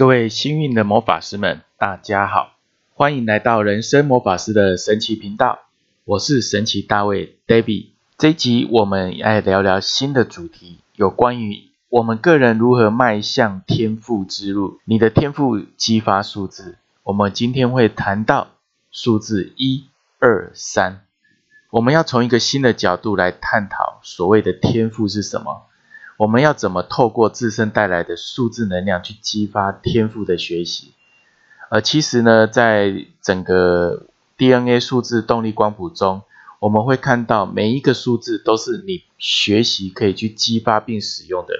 各位幸运的魔法师们，大家好，欢迎来到人生魔法师的神奇频道。我是神奇大卫 David。这一集我们来聊聊新的主题，有关于我们个人如何迈向天赋之路。你的天赋激发数字，我们今天会谈到数字一、二、三。我们要从一个新的角度来探讨所谓的天赋是什么。我们要怎么透过自身带来的数字能量去激发天赋的学习？而其实呢，在整个 DNA 数字动力光谱中，我们会看到每一个数字都是你学习可以去激发并使用的。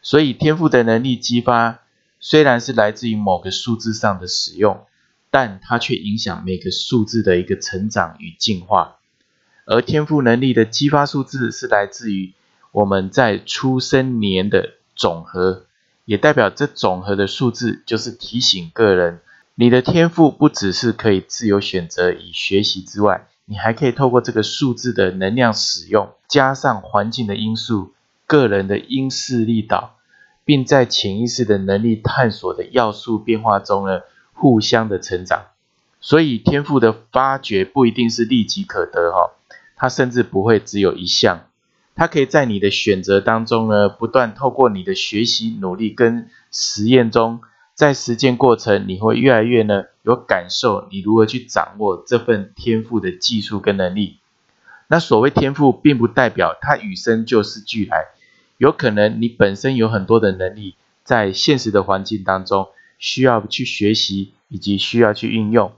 所以天赋的能力激发虽然是来自于某个数字上的使用，但它却影响每个数字的一个成长与进化。而天赋能力的激发数字是来自于。我们在出生年的总和，也代表这总和的数字，就是提醒个人，你的天赋不只是可以自由选择与学习之外，你还可以透过这个数字的能量使用，加上环境的因素、个人的因势利导，并在潜意识的能力探索的要素变化中呢，互相的成长。所以天赋的发掘不一定是立即可得哈，它甚至不会只有一项。它可以在你的选择当中呢，不断透过你的学习、努力跟实验中，在实践过程，你会越来越呢有感受，你如何去掌握这份天赋的技术跟能力。那所谓天赋，并不代表它与生就是俱来，有可能你本身有很多的能力，在现实的环境当中需要去学习以及需要去运用，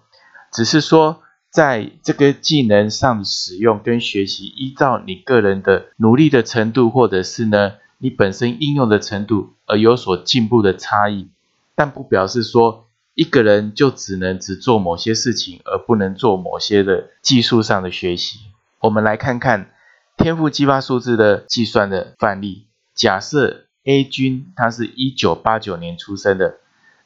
只是说。在这个技能上使用跟学习，依照你个人的努力的程度，或者是呢你本身应用的程度而有所进步的差异，但不表示说一个人就只能只做某些事情，而不能做某些的技术上的学习。我们来看看天赋激发数字的计算的范例。假设 A 君他是一九八九年出生的，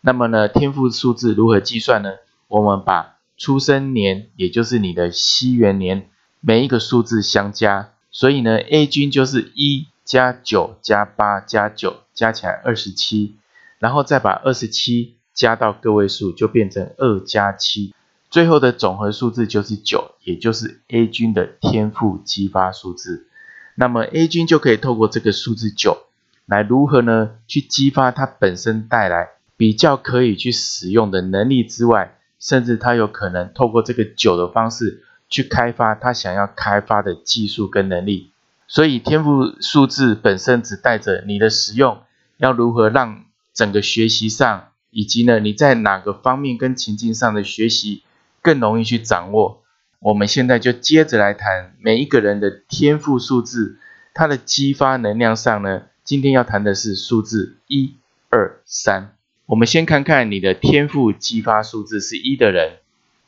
那么呢天赋数字如何计算呢？我们把出生年也就是你的西元年，每一个数字相加，所以呢，A 君就是一加九加八加九，加起来二十七，然后再把二十七加到个位数，就变成二加七，最后的总和数字就是九，也就是 A 君的天赋激发数字。那么 A 君就可以透过这个数字九，来如何呢？去激发它本身带来比较可以去使用的能力之外。甚至他有可能透过这个酒的方式去开发他想要开发的技术跟能力，所以天赋数字本身只带着你的使用，要如何让整个学习上，以及呢你在哪个方面跟情境上的学习更容易去掌握。我们现在就接着来谈每一个人的天赋数字，它的激发能量上呢，今天要谈的是数字一、二、三。我们先看看你的天赋激发数字是一的人，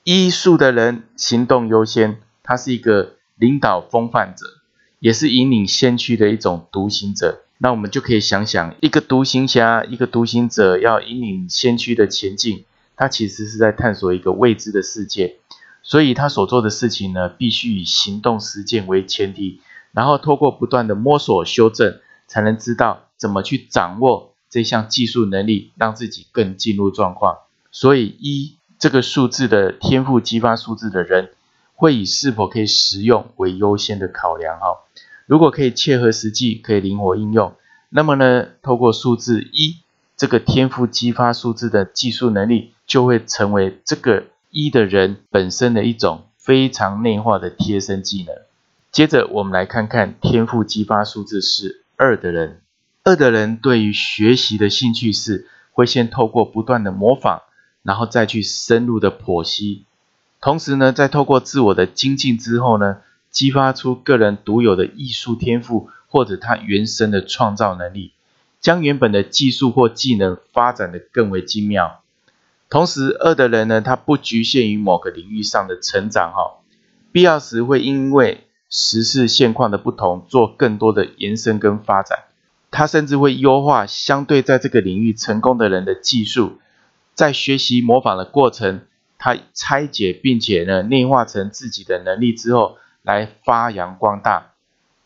一数的人行动优先，他是一个领导风范者，也是引领先驱的一种独行者。那我们就可以想想，一个独行侠，一个独行者要引领先驱的前进，他其实是在探索一个未知的世界，所以他所做的事情呢，必须以行动实践为前提，然后透过不断的摸索修正，才能知道怎么去掌握。这项技术能力让自己更进入状况，所以一这个数字的天赋激发数字的人，会以是否可以实用为优先的考量哈。如果可以切合实际，可以灵活应用，那么呢，透过数字一这个天赋激发数字的技术能力，就会成为这个一的人本身的一种非常内化的贴身技能。接着我们来看看天赋激发数字是二的人。二的人对于学习的兴趣是会先透过不断的模仿，然后再去深入的剖析，同时呢，在透过自我的精进之后呢，激发出个人独有的艺术天赋或者他原生的创造能力，将原本的技术或技能发展的更为精妙。同时，二的人呢，他不局限于某个领域上的成长哈，必要时会因为时事现况的不同，做更多的延伸跟发展。他甚至会优化相对在这个领域成功的人的技术，在学习模仿的过程，他拆解并且呢内化成自己的能力之后，来发扬光大，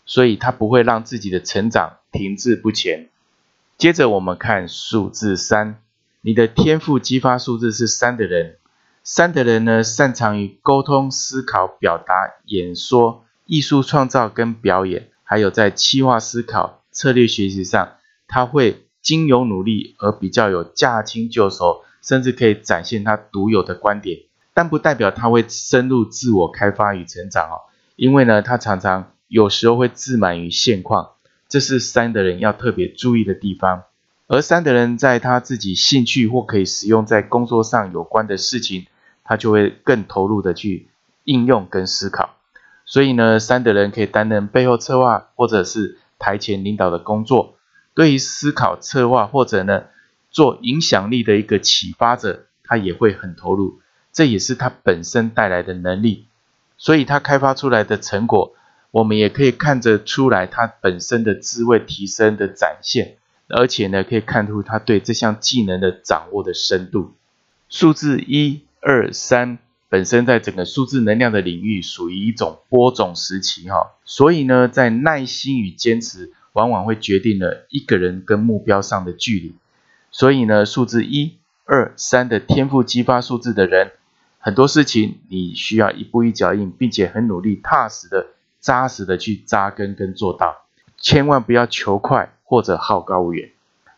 所以他不会让自己的成长停滞不前。接着我们看数字三，你的天赋激发数字是三的人，三的人呢，擅长于沟通、思考、表达、演说、艺术创造跟表演，还有在企划思考、策略学习上，他会经由努力而比较有驾轻就熟，甚至可以展现他独有的观点。但不代表他会深入自我开发与成长哦，因为呢，他常常有时候会自满于现况，这是三的人要特别注意的地方。而三的人在他自己兴趣或可以使用在工作上有关的事情，他就会更投入的去应用跟思考。所以呢，三的人可以担任背后策划或者是台前领导的工作，对于思考策划或者呢做影响力的一个启发者，他也会很投入。这也是他本身带来的能力，所以他开发出来的成果，我们也可以看得出来他本身的智慧提升的展现，而且呢，可以看出他对这项技能的掌握的深度。数字一、二、三本身在整个数字能量的领域属于一种播种时期哈，所以呢，在耐心与坚持往往会决定了一个人跟目标上的距离。所以呢，数字一、二、三的天赋激发数字的人。很多事情你需要一步一脚印，并且很努力、踏实的、扎实的去扎根跟做到，千万不要求快或者好高骛远。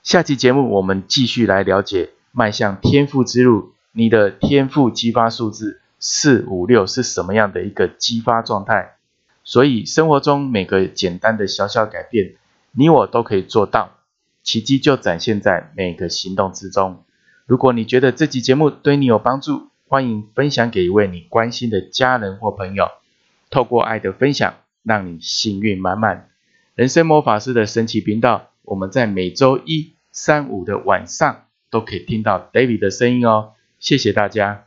下期节目我们继续来了解迈向天赋之路，你的天赋激发数字四五六是什么样的一个激发状态？所以生活中每个简单的小小改变，你我都可以做到，奇迹就展现在每个行动之中。如果你觉得这期节目对你有帮助，欢迎分享给一位你关心的家人或朋友，透过爱的分享，让你幸运满满。人生魔法师的神奇频道，我们在每周一、三、五的晚上都可以听到 David 的声音哦。谢谢大家。